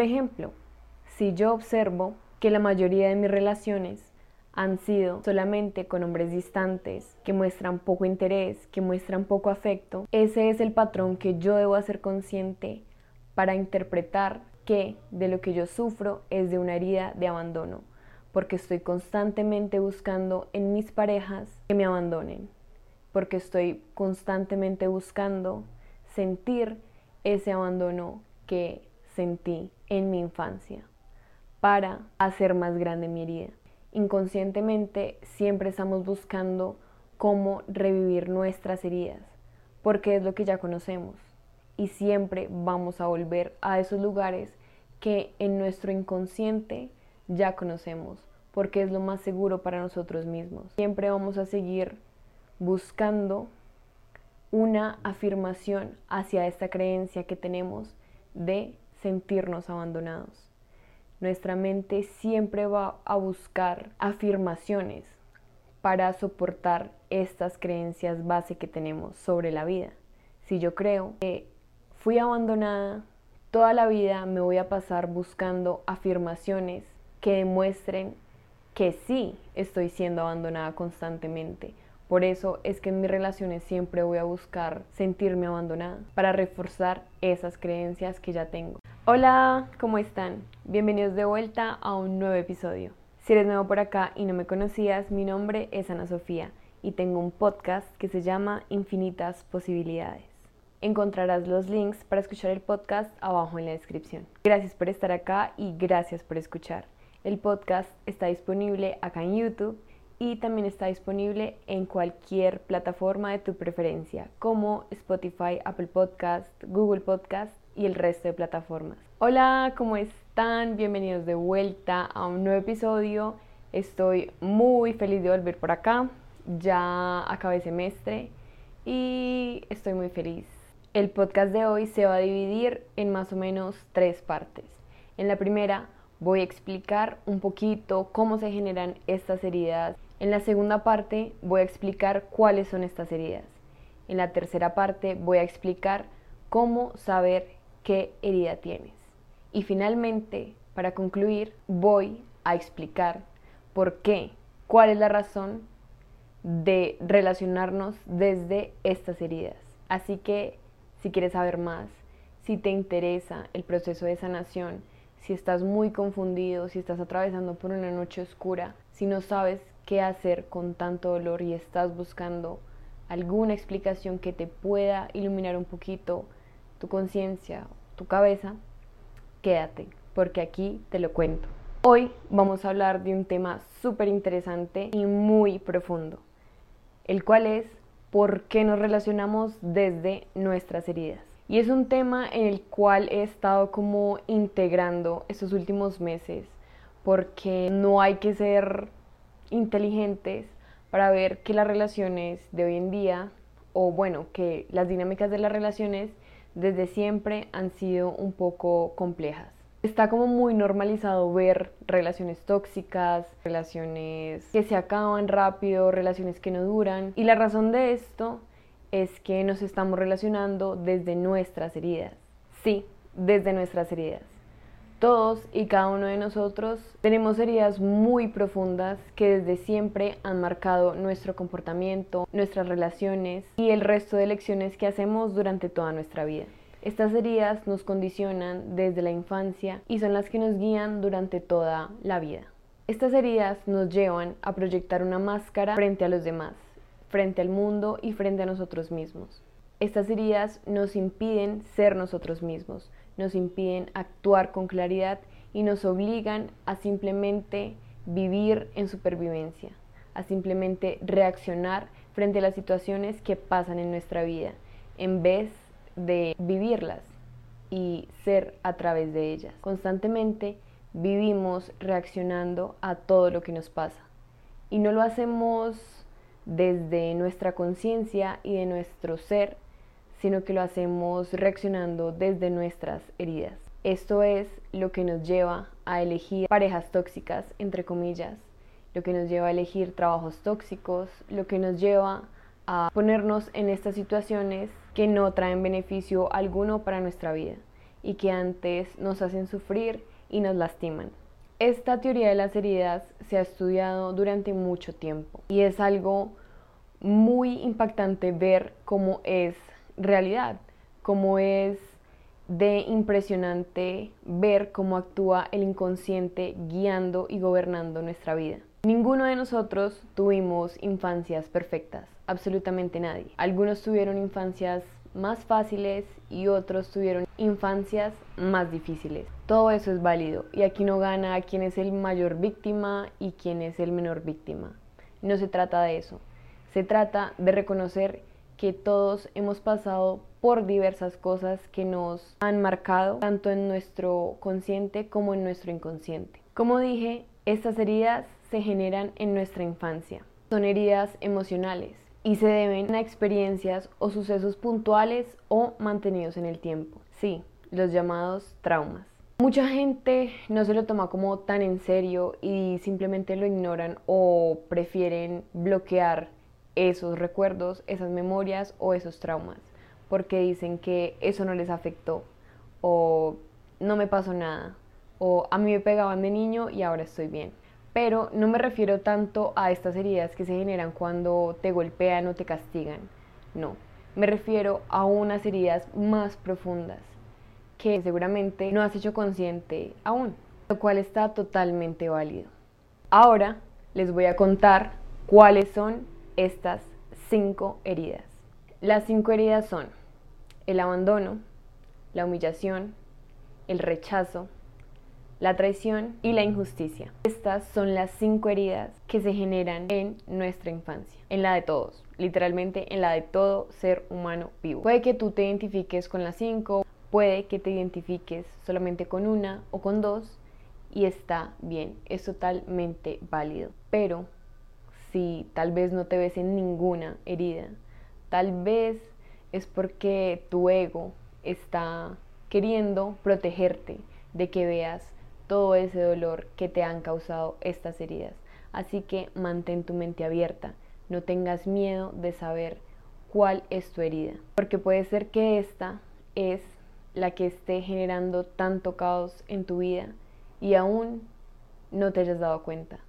Por ejemplo, si yo observo que la mayoría de mis relaciones han sido solamente con hombres distantes, que muestran poco interés, que muestran poco afecto, ese es el patrón que yo debo hacer consciente para interpretar que de lo que yo sufro es de una herida de abandono, porque estoy constantemente buscando en mis parejas que me abandonen, porque estoy constantemente buscando sentir ese abandono que sentí en mi infancia para hacer más grande mi herida inconscientemente siempre estamos buscando cómo revivir nuestras heridas, porque es lo que ya conocemos. Y siempre vamos a volver a esos lugares que en nuestro inconsciente ya conocemos, porque es lo más seguro para nosotros mismos. Siempre vamos a seguir buscando una afirmación hacia esta creencia que tenemos de sentirnos abandonados. Nuestra mente siempre va a buscar afirmaciones para soportar estas creencias base que tenemos sobre la vida. Si yo creo que fui abandonada, toda la vida me voy a pasar buscando afirmaciones que demuestren que sí estoy siendo abandonada constantemente. Por eso es que en mis relaciones siempre voy a buscar sentirme abandonada para reforzar esas creencias que ya tengo. Hola, ¿cómo están? Bienvenidos de vuelta a un nuevo episodio. Si eres nuevo por acá y no me conocías, mi nombre es Ana Sofía y tengo un podcast que se llama Infinitas Posibilidades. Encontrarás los links para escuchar el podcast abajo en la descripción. Gracias por estar acá y gracias por escuchar. El podcast está disponible acá en YouTube y también está disponible en cualquier plataforma de tu preferencia, como Spotify, Apple Podcast, Google Podcast y el resto de plataformas. Hola, ¿cómo están? Bienvenidos de vuelta a un nuevo episodio. Estoy muy feliz de volver por acá. Ya acabé semestre y estoy muy feliz. El podcast de hoy se va a dividir en más o menos tres partes. En la primera voy a explicar un poquito cómo se generan estas heridas. En la segunda parte voy a explicar cuáles son estas heridas. En la tercera parte voy a explicar cómo saber qué herida tienes. Y finalmente, para concluir, voy a explicar por qué, cuál es la razón de relacionarnos desde estas heridas. Así que si quieres saber más, si te interesa el proceso de sanación, si estás muy confundido, si estás atravesando por una noche oscura, si no sabes qué hacer con tanto dolor y estás buscando alguna explicación que te pueda iluminar un poquito tu conciencia, tu cabeza, quédate, porque aquí te lo cuento. Hoy vamos a hablar de un tema súper interesante y muy profundo, el cual es por qué nos relacionamos desde nuestras heridas. Y es un tema en el cual he estado como integrando estos últimos meses, porque no hay que ser inteligentes para ver que las relaciones de hoy en día, o bueno, que las dinámicas de las relaciones desde siempre han sido un poco complejas. Está como muy normalizado ver relaciones tóxicas, relaciones que se acaban rápido, relaciones que no duran. Y la razón de esto es que nos estamos relacionando desde nuestras heridas. Sí, desde nuestras heridas. Todos y cada uno de nosotros tenemos heridas muy profundas que desde siempre han marcado nuestro comportamiento, nuestras relaciones y el resto de lecciones que hacemos durante toda nuestra vida. Estas heridas nos condicionan desde la infancia y son las que nos guían durante toda la vida. Estas heridas nos llevan a proyectar una máscara frente a los demás, frente al mundo y frente a nosotros mismos. Estas heridas nos impiden ser nosotros mismos, nos impiden actuar con claridad y nos obligan a simplemente vivir en supervivencia, a simplemente reaccionar frente a las situaciones que pasan en nuestra vida, en vez de vivirlas y ser a través de ellas. Constantemente vivimos reaccionando a todo lo que nos pasa y no lo hacemos desde nuestra conciencia y de nuestro ser, sino que lo hacemos reaccionando desde nuestras heridas. Esto es lo que nos lleva a elegir parejas tóxicas, entre comillas, lo que nos lleva a elegir trabajos tóxicos, lo que nos lleva a ponernos en estas situaciones que no traen beneficio alguno para nuestra vida y que antes nos hacen sufrir y nos lastiman. Esta teoría de las heridas se ha estudiado durante mucho tiempo y es algo muy impactante ver cómo es realidad, cómo es de impresionante ver cómo actúa el inconsciente guiando y gobernando nuestra vida. Ninguno de nosotros tuvimos infancias perfectas, absolutamente nadie. Algunos tuvieron infancias más fáciles y otros tuvieron infancias más difíciles. Todo eso es válido y aquí no gana quién es el mayor víctima y quién es el menor víctima. No se trata de eso. Se trata de reconocer que todos hemos pasado por diversas cosas que nos han marcado tanto en nuestro consciente como en nuestro inconsciente. Como dije, estas heridas se generan en nuestra infancia. Son heridas emocionales y se deben a experiencias o sucesos puntuales o mantenidos en el tiempo. Sí, los llamados traumas. Mucha gente no se lo toma como tan en serio y simplemente lo ignoran o prefieren bloquear esos recuerdos, esas memorias o esos traumas porque dicen que eso no les afectó o no me pasó nada o a mí me pegaban de niño y ahora estoy bien. Pero no me refiero tanto a estas heridas que se generan cuando te golpean o te castigan. No, me refiero a unas heridas más profundas que seguramente no has hecho consciente aún, lo cual está totalmente válido. Ahora les voy a contar cuáles son estas cinco heridas. Las cinco heridas son el abandono, la humillación, el rechazo, la traición y la injusticia. Estas son las cinco heridas que se generan en nuestra infancia, en la de todos, literalmente en la de todo ser humano vivo. Puede que tú te identifiques con las cinco, puede que te identifiques solamente con una o con dos y está bien, es totalmente válido. Pero si tal vez no te ves en ninguna herida, tal vez es porque tu ego está queriendo protegerte de que veas todo ese dolor que te han causado estas heridas. Así que mantén tu mente abierta, no tengas miedo de saber cuál es tu herida, porque puede ser que esta es la que esté generando tanto caos en tu vida y aún no te hayas dado cuenta.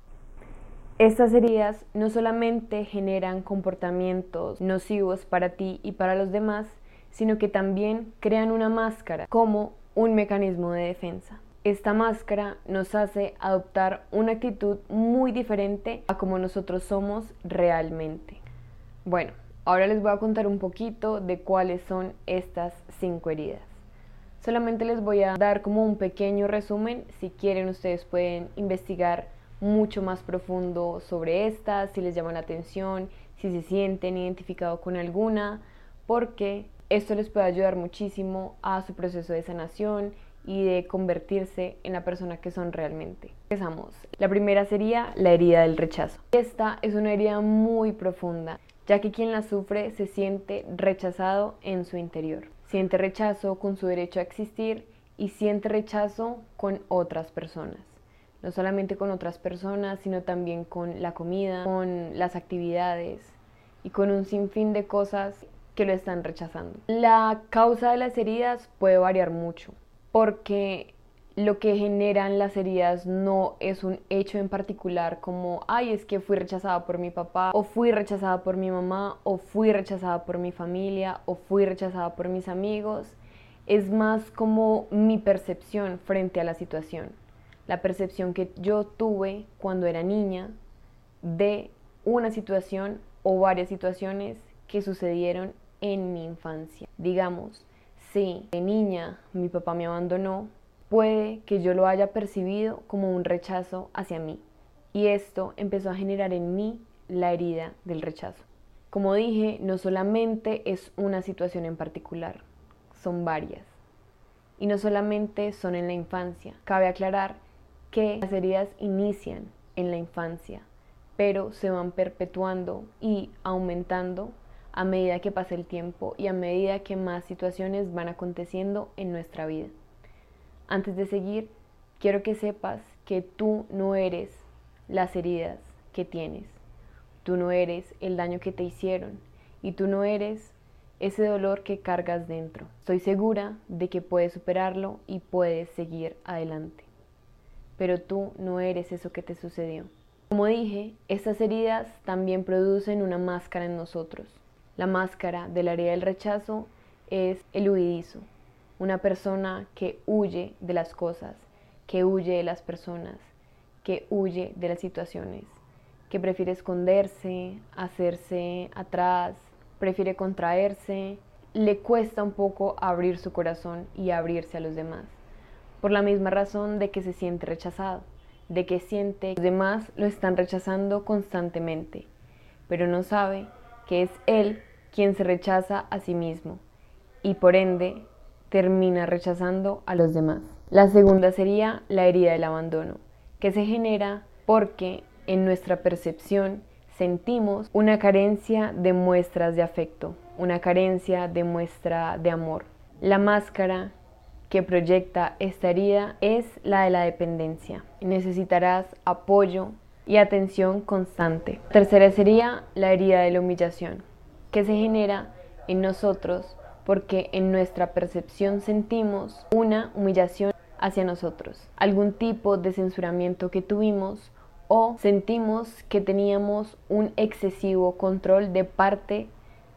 Estas heridas no solamente generan comportamientos nocivos para ti y para los demás, sino que también crean una máscara como un mecanismo de defensa. Esta máscara nos hace adoptar una actitud muy diferente a como nosotros somos realmente. Bueno, ahora les voy a contar un poquito de cuáles son estas cinco heridas. Solamente les voy a dar como un pequeño resumen, si quieren ustedes pueden investigar mucho más profundo sobre estas, si les llama la atención, si se sienten identificados con alguna, porque esto les puede ayudar muchísimo a su proceso de sanación y de convertirse en la persona que son realmente. Empezamos. La primera sería la herida del rechazo. Esta es una herida muy profunda, ya que quien la sufre se siente rechazado en su interior. Siente rechazo con su derecho a existir y siente rechazo con otras personas no solamente con otras personas, sino también con la comida, con las actividades y con un sinfín de cosas que lo están rechazando. La causa de las heridas puede variar mucho, porque lo que generan las heridas no es un hecho en particular como, ay, es que fui rechazada por mi papá, o fui rechazada por mi mamá, o fui rechazada por mi familia, o fui rechazada por mis amigos. Es más como mi percepción frente a la situación la percepción que yo tuve cuando era niña de una situación o varias situaciones que sucedieron en mi infancia. Digamos, si de niña mi papá me abandonó, puede que yo lo haya percibido como un rechazo hacia mí. Y esto empezó a generar en mí la herida del rechazo. Como dije, no solamente es una situación en particular, son varias. Y no solamente son en la infancia. Cabe aclarar que las heridas inician en la infancia, pero se van perpetuando y aumentando a medida que pasa el tiempo y a medida que más situaciones van aconteciendo en nuestra vida. Antes de seguir, quiero que sepas que tú no eres las heridas que tienes, tú no eres el daño que te hicieron y tú no eres ese dolor que cargas dentro. Estoy segura de que puedes superarlo y puedes seguir adelante. Pero tú no eres eso que te sucedió. Como dije, estas heridas también producen una máscara en nosotros. La máscara de la herida del rechazo es el huidizo, una persona que huye de las cosas, que huye de las personas, que huye de las situaciones, que prefiere esconderse, hacerse atrás, prefiere contraerse, le cuesta un poco abrir su corazón y abrirse a los demás, por la misma razón de que se siente rechazado, de que siente que los demás lo están rechazando constantemente, pero no sabe que es él quien se rechaza a sí mismo y por ende termina rechazando a los demás. La segunda sería la herida del abandono, que se genera porque en nuestra percepción sentimos una carencia de muestras de afecto, una carencia de muestra de amor. La máscara que proyecta esta herida es la de la dependencia. Necesitarás apoyo y atención constante. tercera sería la herida de la humillación, que se genera en nosotros porque en nuestra percepción sentimos una humillación hacia nosotros, algún tipo de censuramiento que tuvimos o sentimos que teníamos un excesivo control de parte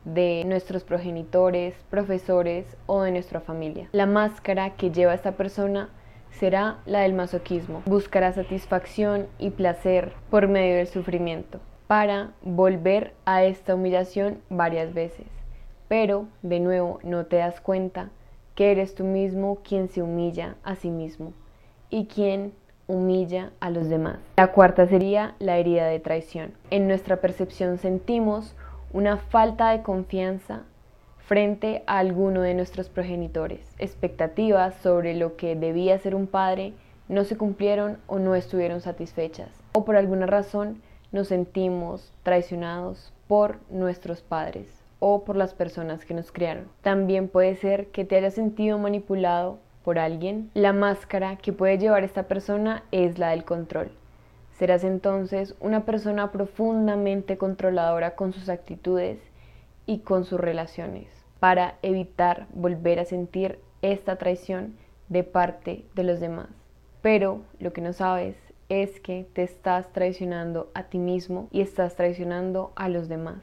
de nuestros progenitores, profesores o de nuestra familia. La máscara que lleva esta persona será la del masoquismo. Buscará satisfacción y placer por medio del sufrimiento para volver a esta humillación varias veces. Pero, de nuevo, no te das cuenta que eres tú mismo quien se humilla a sí mismo y quien humilla a los demás. La cuarta sería la herida de traición. En nuestra percepción sentimos una falta de confianza frente a alguno de nuestros progenitores. Expectativas sobre lo que debía ser un padre no se cumplieron o no estuvieron satisfechas. O por alguna razón nos sentimos traicionados por nuestros padres o por las personas que nos criaron. También puede ser que te hayas sentido manipulado por alguien, la máscara que puede llevar esta persona es la del control. Serás entonces una persona profundamente controladora con sus actitudes y con sus relaciones para evitar volver a sentir esta traición de parte de los demás. Pero lo que no sabes es que te estás traicionando a ti mismo y estás traicionando a los demás.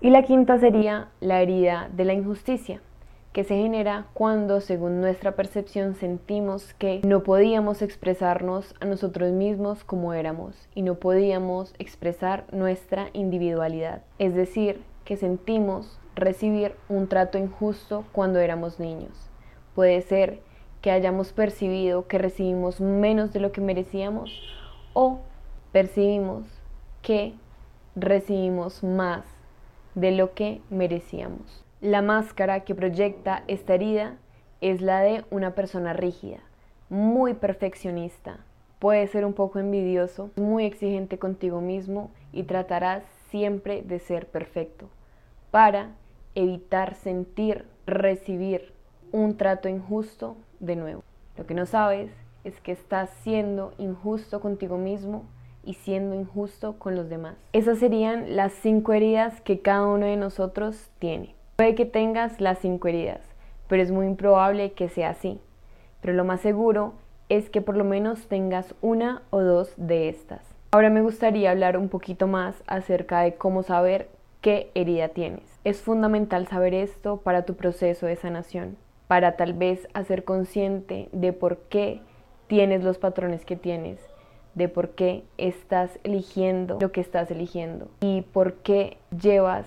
Y la quinta sería la herida de la injusticia que se genera cuando, según nuestra percepción, sentimos que no podíamos expresarnos a nosotros mismos como éramos y no podíamos expresar nuestra individualidad. Es decir, que sentimos recibir un trato injusto cuando éramos niños. Puede ser que hayamos percibido que recibimos menos de lo que merecíamos o percibimos que recibimos más de lo que merecíamos. La máscara que proyecta esta herida es la de una persona rígida, muy perfeccionista. Puede ser un poco envidioso, muy exigente contigo mismo y tratarás siempre de ser perfecto para evitar sentir, recibir un trato injusto de nuevo. Lo que no sabes es que estás siendo injusto contigo mismo y siendo injusto con los demás. Esas serían las cinco heridas que cada uno de nosotros tiene. Puede que tengas las cinco heridas, pero es muy improbable que sea así. Pero lo más seguro es que por lo menos tengas una o dos de estas. Ahora me gustaría hablar un poquito más acerca de cómo saber qué herida tienes. Es fundamental saber esto para tu proceso de sanación, para tal vez hacer consciente de por qué tienes los patrones que tienes, de por qué estás eligiendo lo que estás eligiendo y por qué llevas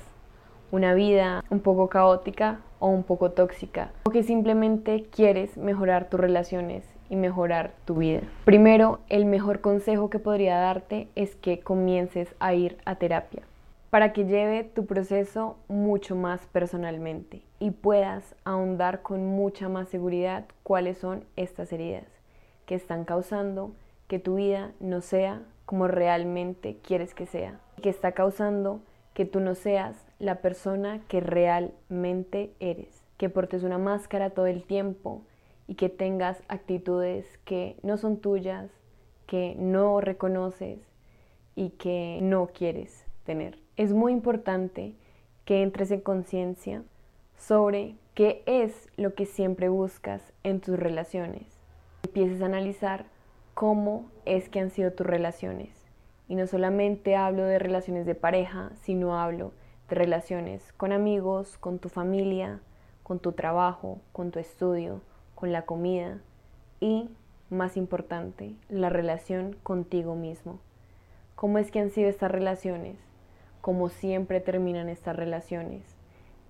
una vida un poco caótica o un poco tóxica, o que simplemente quieres mejorar tus relaciones y mejorar tu vida. Primero, el mejor consejo que podría darte es que comiences a ir a terapia para que lleve tu proceso mucho más personalmente y puedas ahondar con mucha más seguridad cuáles son estas heridas que están causando que tu vida no sea como realmente quieres que sea, que está causando que tú no seas la persona que realmente eres, que portes una máscara todo el tiempo y que tengas actitudes que no son tuyas, que no reconoces y que no quieres tener. Es muy importante que entres en conciencia sobre qué es lo que siempre buscas en tus relaciones. Empieces a analizar cómo es que han sido tus relaciones. Y no solamente hablo de relaciones de pareja, sino hablo relaciones con amigos, con tu familia, con tu trabajo, con tu estudio, con la comida y, más importante, la relación contigo mismo. ¿Cómo es que han sido estas relaciones? ¿Cómo siempre terminan estas relaciones?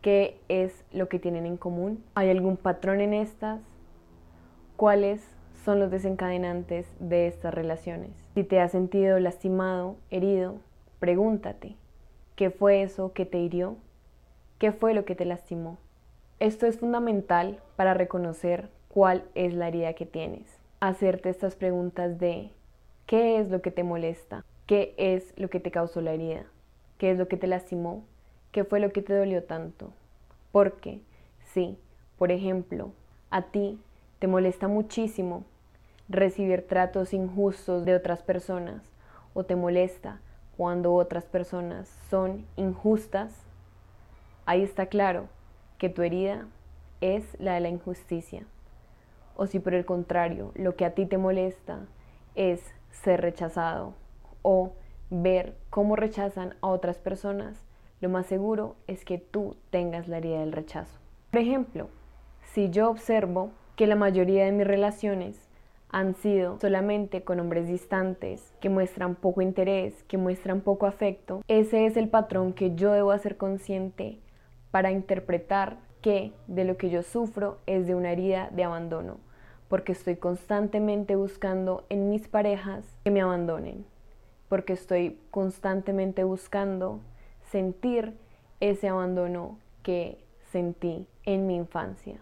¿Qué es lo que tienen en común? ¿Hay algún patrón en estas? ¿Cuáles son los desencadenantes de estas relaciones? Si te has sentido lastimado, herido, pregúntate, ¿qué fue eso que te hirió? ¿Qué fue lo que te lastimó? Esto es fundamental para reconocer cuál es la herida que tienes. Hacerte estas preguntas de ¿qué es lo que te molesta? ¿Qué es lo que te causó la herida? ¿Qué es lo que te lastimó? ¿Qué fue lo que te dolió tanto? Porque, sí, por ejemplo, a ti te molesta muchísimo recibir tratos injustos de otras personas o te molesta cuando otras personas son injustas, ahí está claro que tu herida es la de la injusticia. O si por el contrario lo que a ti te molesta es ser rechazado o ver cómo rechazan a otras personas, lo más seguro es que tú tengas la herida del rechazo. Por ejemplo, si yo observo que la mayoría de mis relaciones han sido solamente con hombres distantes, que muestran poco interés, que muestran poco afecto, ese es el patrón que yo debo hacer consciente para interpretar que de lo que yo sufro es de una herida de abandono, porque estoy constantemente buscando en mis parejas que me abandonen, porque estoy constantemente buscando sentir ese abandono que sentí en mi infancia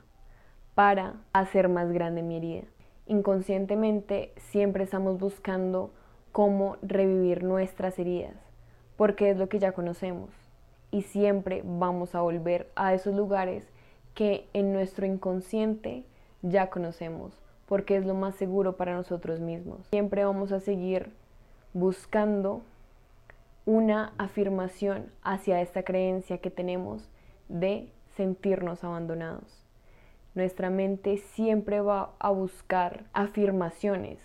para hacer más grande mi herida. Inconscientemente siempre estamos buscando cómo revivir nuestras heridas, porque es lo que ya conocemos y siempre vamos a volver a esos lugares que en nuestro inconsciente ya conocemos, porque es lo más seguro para nosotros mismos. Siempre vamos a seguir buscando una afirmación hacia esta creencia que tenemos de sentirnos abandonados. Nuestra mente siempre va a buscar afirmaciones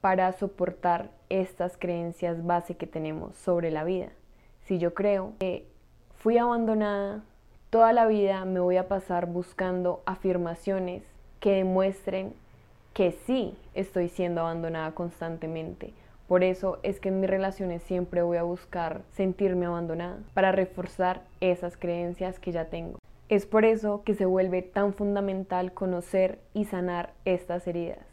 para soportar estas creencias base que tenemos sobre la vida. Si yo creo que fui abandonada, toda la vida me voy a pasar buscando afirmaciones que demuestren que sí estoy siendo abandonada constantemente por eso es que en mis relaciones siempre voy a buscar sentirme abandonada para reforzar esas creencias que ya tengo. Es por eso que se vuelve tan fundamental conocer y sanar estas heridas,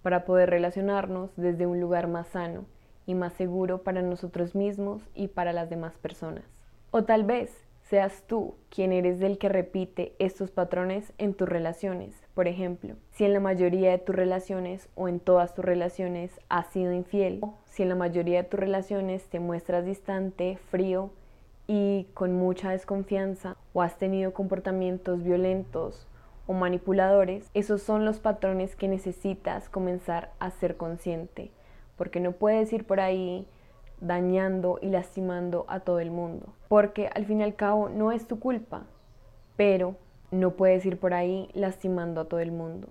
para poder relacionarnos desde un lugar más sano y más seguro para nosotros mismos y para las demás personas. O tal vez seas tú quien eres el que repite estos patrones en tus relaciones. Por ejemplo, si en la mayoría de tus relaciones o en todas tus relaciones has sido infiel, o si en la mayoría de tus relaciones te muestras distante, frío y con mucha desconfianza, o has tenido comportamientos violentos o manipuladores, esos son los patrones que necesitas comenzar a ser consciente, porque no puedes ir por ahí dañando y lastimando a todo el mundo. Porque al fin y al cabo no es tu culpa, pero no puedes ir por ahí lastimando a todo el mundo.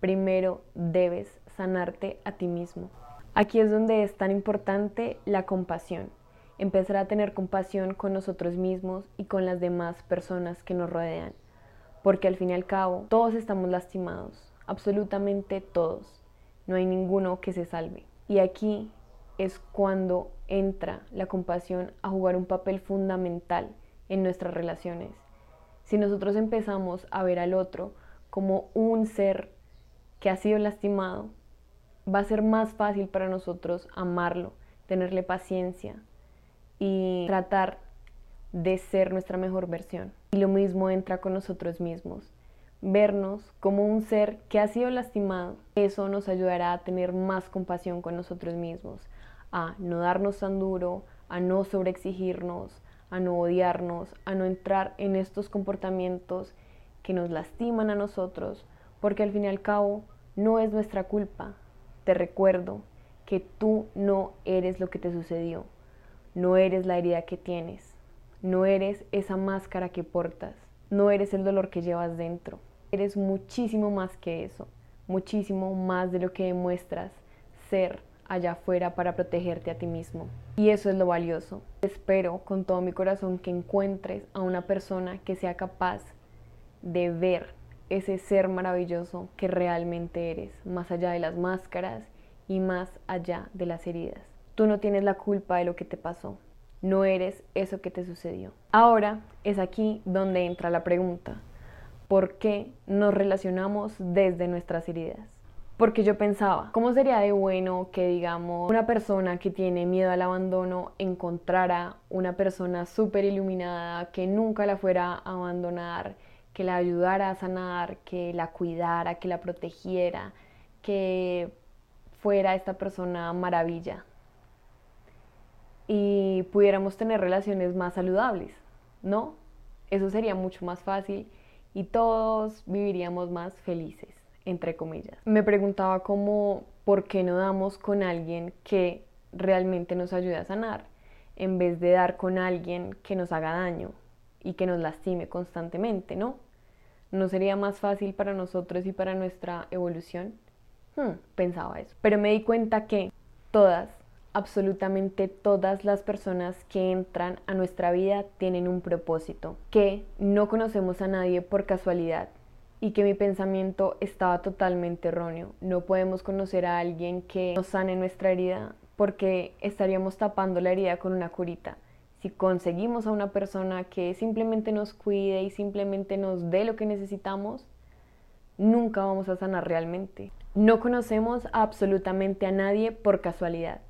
Primero debes sanarte a ti mismo. Aquí es donde es tan importante la compasión. Empezar a tener compasión con nosotros mismos y con las demás personas que nos rodean. Porque al fin y al cabo todos estamos lastimados, absolutamente todos. No hay ninguno que se salve. Y aquí es cuando entra la compasión a jugar un papel fundamental en nuestras relaciones. Si nosotros empezamos a ver al otro como un ser que ha sido lastimado, va a ser más fácil para nosotros amarlo, tenerle paciencia y tratar de ser nuestra mejor versión. Y lo mismo entra con nosotros mismos. Vernos como un ser que ha sido lastimado, eso nos ayudará a tener más compasión con nosotros mismos, a no darnos tan duro, a no sobreexigirnos, a no odiarnos, a no entrar en estos comportamientos que nos lastiman a nosotros, porque al fin y al cabo no es nuestra culpa. Te recuerdo que tú no eres lo que te sucedió, no eres la herida que tienes, no eres esa máscara que portas. no eres el dolor que llevas dentro. Eres muchísimo más que eso, muchísimo más de lo que demuestras ser allá afuera para protegerte a ti mismo. Y eso es lo valioso. Espero con todo mi corazón que encuentres a una persona que sea capaz de ver ese ser maravilloso que realmente eres, más allá de las máscaras y más allá de las heridas. Tú no tienes la culpa de lo que te pasó, no eres eso que te sucedió. Ahora es aquí donde entra la pregunta, ¿por qué nos relacionamos desde nuestras heridas? Porque yo pensaba, ¿cómo sería de bueno que, digamos, una persona que tiene miedo al abandono encontrara una persona súper iluminada que nunca la fuera a abandonar, que la ayudara a sanar, que la cuidara, que la protegiera, que fuera esta persona maravilla y pudiéramos tener relaciones más saludables, ¿no? Eso sería mucho más fácil y todos viviríamos más felices entre comillas. Me preguntaba cómo, ¿por qué no damos con alguien que realmente nos ayude a sanar? En vez de dar con alguien que nos haga daño y que nos lastime constantemente, ¿no? ¿No sería más fácil para nosotros y para nuestra evolución? Hmm, pensaba eso. Pero me di cuenta que todas, absolutamente todas las personas que entran a nuestra vida tienen un propósito, que no conocemos a nadie por casualidad, y que mi pensamiento estaba totalmente erróneo. No podemos conocer a alguien que nos sane nuestra herida porque estaríamos tapando la herida con una curita. Si conseguimos a una persona que simplemente nos cuide y simplemente nos dé lo que necesitamos, nunca vamos a sanar realmente. No conocemos absolutamente a nadie por casualidad.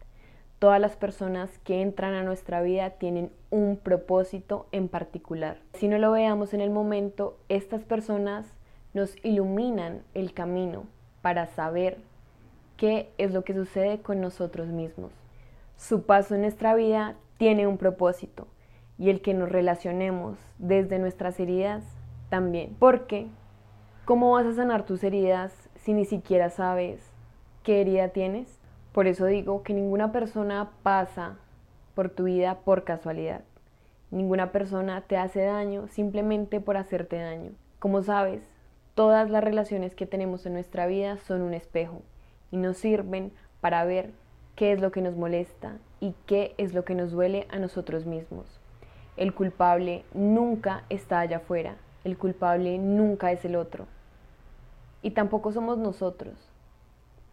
Todas las personas que entran a nuestra vida tienen un propósito en particular. Si no lo veamos en el momento, estas personas nos iluminan el camino para saber qué es lo que sucede con nosotros mismos. Su paso en nuestra vida tiene un propósito y el que nos relacionemos desde nuestras heridas también. Porque, ¿cómo vas a sanar tus heridas si ni siquiera sabes qué herida tienes? Por eso digo que ninguna persona pasa por tu vida por casualidad. Ninguna persona te hace daño simplemente por hacerte daño. Como sabes, Todas las relaciones que tenemos en nuestra vida son un espejo y nos sirven para ver qué es lo que nos molesta y qué es lo que nos duele a nosotros mismos. El culpable nunca está allá afuera, el culpable nunca es el otro. Y tampoco somos nosotros.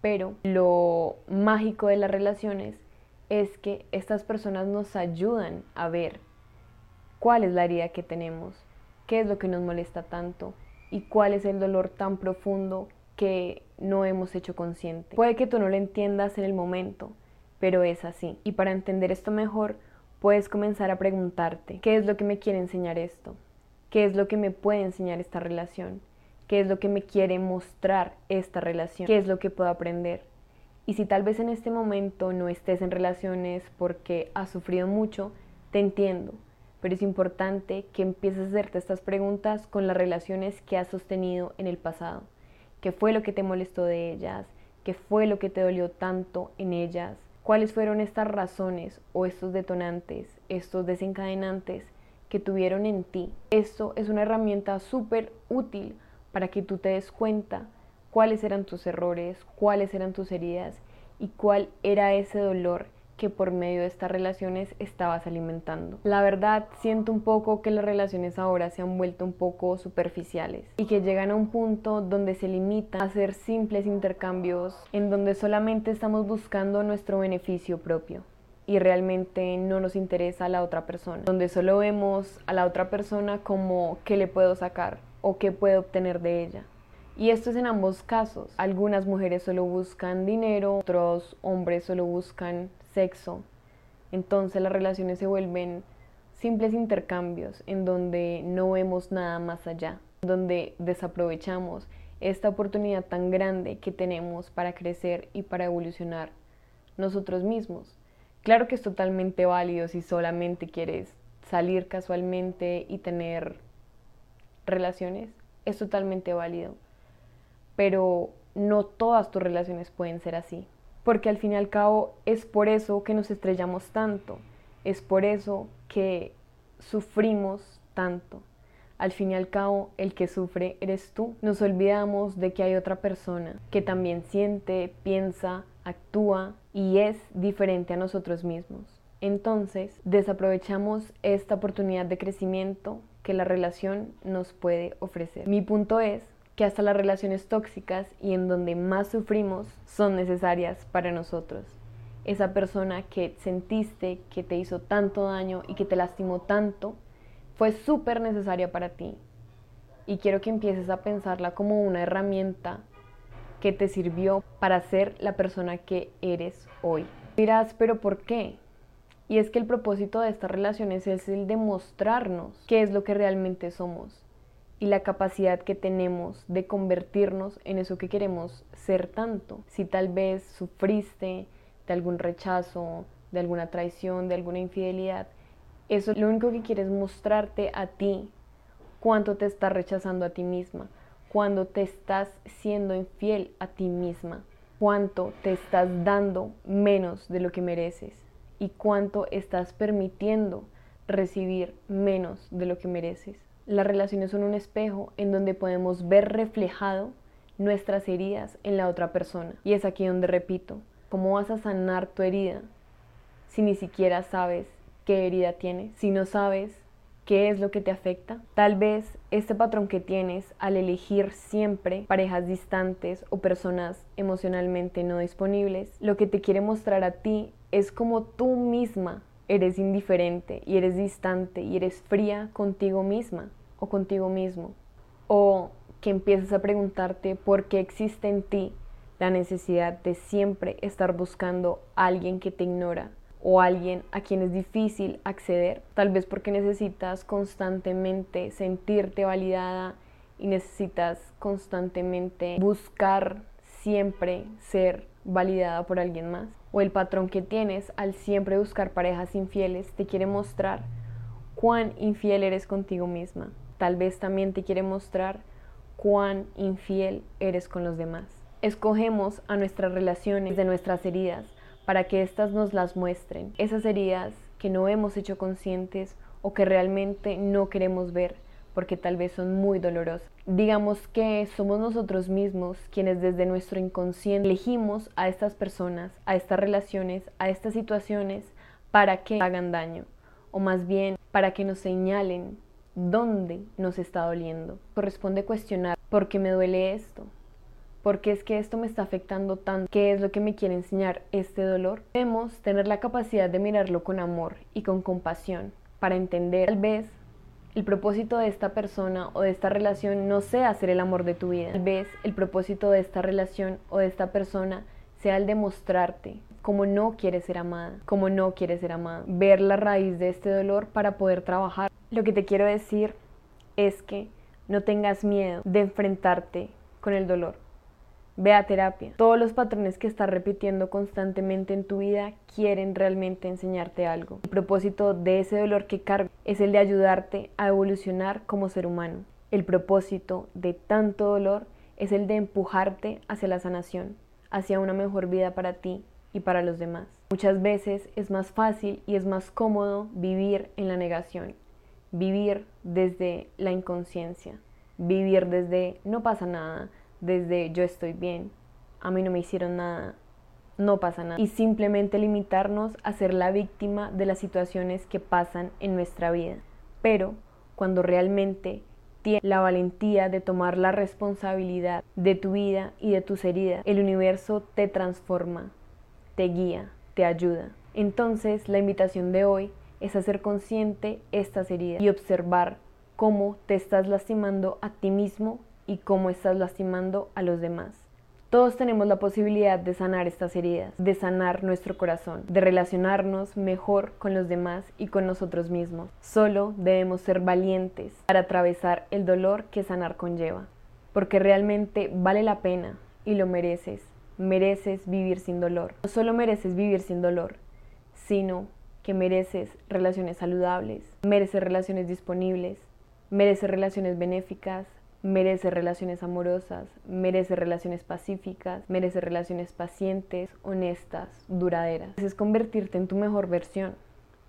Pero lo mágico de las relaciones es que estas personas nos ayudan a ver cuál es la herida que tenemos, qué es lo que nos molesta tanto y cuál es el dolor tan profundo que no hemos hecho consciente. Puede que tú no lo entiendas en el momento, pero es así. Y para entender esto mejor, puedes comenzar a preguntarte, ¿qué es lo que me quiere enseñar esto? ¿Qué es lo que me puede enseñar esta relación? ¿Qué es lo que me quiere mostrar esta relación? ¿Qué es lo que puedo aprender? Y si tal vez en este momento no estés en relaciones porque has sufrido mucho, te entiendo pero es importante que empieces a hacerte estas preguntas con las relaciones que has sostenido en el pasado. ¿Qué fue lo que te molestó de ellas? ¿Qué fue lo que te dolió tanto en ellas? ¿Cuáles fueron estas razones o estos detonantes, estos desencadenantes que tuvieron en ti? Esto es una herramienta súper útil para que tú te des cuenta cuáles eran tus errores, cuáles eran tus heridas y cuál era ese dolor que por medio de estas relaciones estabas alimentando. La verdad, siento un poco que las relaciones ahora se han vuelto un poco superficiales y que llegan a un punto donde se limitan a hacer simples intercambios en donde solamente estamos buscando nuestro beneficio propio y realmente no nos interesa a la otra persona, donde solo vemos a la otra persona como qué le puedo sacar o qué puedo obtener de ella. Y esto es en ambos casos. Algunas mujeres solo buscan dinero, otros hombres solo buscan sexo. Entonces las relaciones se vuelven simples intercambios en donde no vemos nada más allá, donde desaprovechamos esta oportunidad tan grande que tenemos para crecer y para evolucionar nosotros mismos. Claro que es totalmente válido si solamente quieres salir casualmente y tener relaciones, es totalmente válido. Pero no todas tus relaciones pueden ser así porque al fin y al cabo es por eso que nos estrellamos tanto, es por eso que sufrimos tanto. Al fin y al cabo, el que sufre eres tú. Nos olvidamos de que hay otra persona que también siente, piensa, actúa y es diferente a nosotros mismos. Entonces, desaprovechamos esta oportunidad de crecimiento que la relación nos puede ofrecer. Mi punto es que hasta las relaciones tóxicas y en donde más sufrimos son necesarias para nosotros. Esa persona que sentiste que te hizo tanto daño y que te lastimó tanto, fue súper necesaria para ti. Y quiero que empieces a pensarla como una herramienta que te sirvió para ser la persona que eres hoy. Dirás, pero ¿por qué? Y es que el propósito de estas relaciones es el de mostrarnos qué es lo que realmente somos y la capacidad que tenemos de convertirnos en eso que queremos ser tanto. Si tal vez sufriste de algún rechazo, de alguna traición, de alguna infidelidad, eso lo único que quiere es mostrarte a ti cuánto te estás rechazando a ti misma, cuando te estás siendo infiel a ti misma, cuánto te estás dando menos de lo que mereces y cuánto estás permitiendo recibir menos de lo que mereces. Las relaciones son un espejo en donde podemos ver reflejado nuestras heridas en la otra persona. Y es aquí donde repito, ¿cómo vas a sanar tu herida si ni siquiera sabes qué herida tienes, si no sabes qué es lo que te afecta. Tal vez este patrón que tienes al elegir siempre parejas distantes o personas emocionalmente no disponibles, lo que te quiere mostrar a ti es como tú misma eres indiferente y eres distante y eres fría contigo misma o contigo mismo. O que empieces a preguntarte por qué existe en ti la necesidad de siempre estar buscando a alguien que te ignora, o alguien a quien es difícil acceder, tal vez porque necesitas constantemente sentirte validada y necesitas constantemente buscar siempre ser validada por alguien más. O el patrón que tienes al siempre buscar parejas infieles te quiere mostrar cuán infiel eres contigo misma. Tal vez también te quiere mostrar cuán infiel eres con los demás. Escogemos a nuestras relaciones de nuestras heridas para que éstas nos las muestren, esas heridas que no hemos hecho conscientes o que realmente no queremos ver porque tal vez son muy dolorosas. Digamos que somos nosotros mismos quienes desde nuestro inconsciente elegimos a estas personas, a estas relaciones, a estas situaciones para que hagan daño, o más bien para que nos señalen dónde nos está doliendo. Corresponde cuestionar por qué me duele esto, porque es que esto me está afectando tanto, qué es lo que me quiere enseñar este dolor. Debemos tener la capacidad de mirarlo con amor y con compasión para entender tal vez el propósito de esta persona o de esta relación no sea ser el amor de tu vida. Tal vez el propósito de esta relación o de esta persona sea el de mostrarte cómo no quieres ser amada, cómo no quieres ser amada. Ver la raíz de este dolor para poder trabajar. Lo que te quiero decir es que no tengas miedo de enfrentarte con el dolor. Ve a terapia. Todos los patrones que estás repitiendo constantemente en tu vida quieren realmente enseñarte algo. El propósito de ese dolor que cargas es el de ayudarte a evolucionar como ser humano. El propósito de tanto dolor es el de empujarte hacia la sanación, hacia una mejor vida para ti y para los demás. Muchas veces es más fácil y es más cómodo vivir en la negación, vivir desde la inconsciencia, vivir desde no pasa nada, desde yo estoy bien, a mí no me hicieron nada, no pasa nada. Y simplemente limitarnos a ser la víctima de las situaciones que pasan en nuestra vida. Pero cuando realmente tienes la valentía de tomar la responsabilidad de tu vida y de tus heridas, el universo te transforma, te guía, te ayuda. Entonces la invitación de hoy es hacer consciente estas heridas y observar cómo te estás lastimando a ti mismo y cómo estás lastimando a los demás. Todos tenemos la posibilidad de sanar estas heridas, de sanar nuestro corazón, de relacionarnos mejor con los demás y con nosotros mismos. Solo debemos ser valientes para atravesar el dolor que sanar conlleva, porque realmente vale la pena y lo mereces. Mereces vivir sin dolor. No solo mereces vivir sin dolor, sino que mereces relaciones saludables, mereces relaciones disponibles, mereces relaciones benéficas, merece relaciones amorosas, merece relaciones pacíficas, merece relaciones pacientes, honestas, duraderas. Es convertirte en tu mejor versión,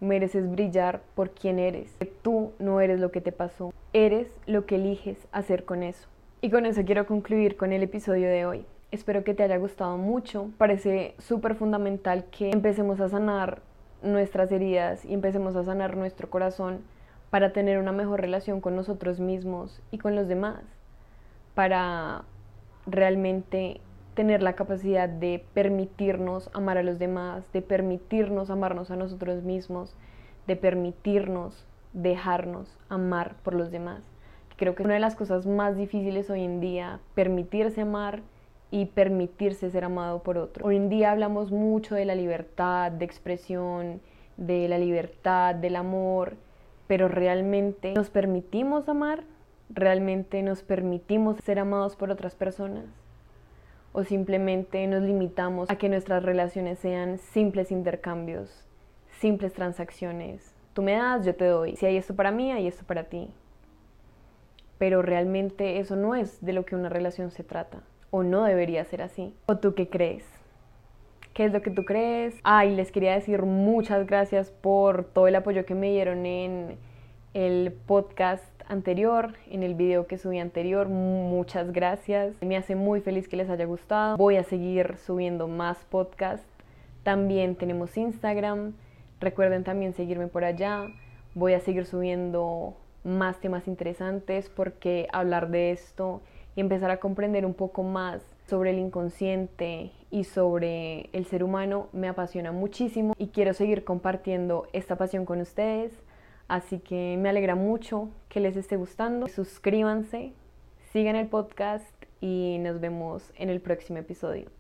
mereces brillar por quien eres. Tú no eres lo que te pasó, eres lo que eliges hacer con eso. Y con eso quiero concluir con el episodio de hoy. Espero que te haya gustado mucho. Parece súper fundamental que empecemos a sanar nuestras heridas y empecemos a sanar nuestro corazón para tener una mejor relación con nosotros mismos y con los demás, para realmente tener la capacidad de permitirnos amar a los demás, de permitirnos amarnos a nosotros mismos, de permitirnos dejarnos amar por los demás. Creo que es una de las cosas más difíciles hoy en día, permitirse amar y permitirse ser amado por otro. Hoy en día hablamos mucho de la libertad de expresión, de la libertad, del amor, pero realmente nos permitimos amar, realmente nos permitimos ser amados por otras personas o simplemente nos limitamos a que nuestras relaciones sean simples intercambios, simples transacciones. Tú me das, yo te doy. Si hay esto para mí, hay esto para ti. Pero realmente eso no es de lo que una relación se trata. O no debería ser así. ¿O tú qué crees? ¿Qué es lo que tú crees? Ay, les quería decir muchas gracias por todo el apoyo que me dieron en el podcast anterior, en el video que subí anterior. Muchas gracias. Me hace muy feliz que les haya gustado. Voy a seguir subiendo más podcasts. También tenemos Instagram. Recuerden también seguirme por allá. Voy a seguir subiendo más temas interesantes porque hablar de esto y empezar a comprender un poco más sobre el inconsciente y sobre el ser humano me apasiona muchísimo y quiero seguir compartiendo esta pasión con ustedes. Así que me alegra mucho que les esté gustando. Suscríbanse, sigan el podcast y nos vemos en el próximo episodio.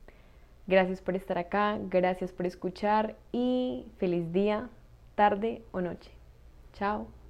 Gracias por estar acá, gracias por escuchar y feliz día, tarde o noche. Chao.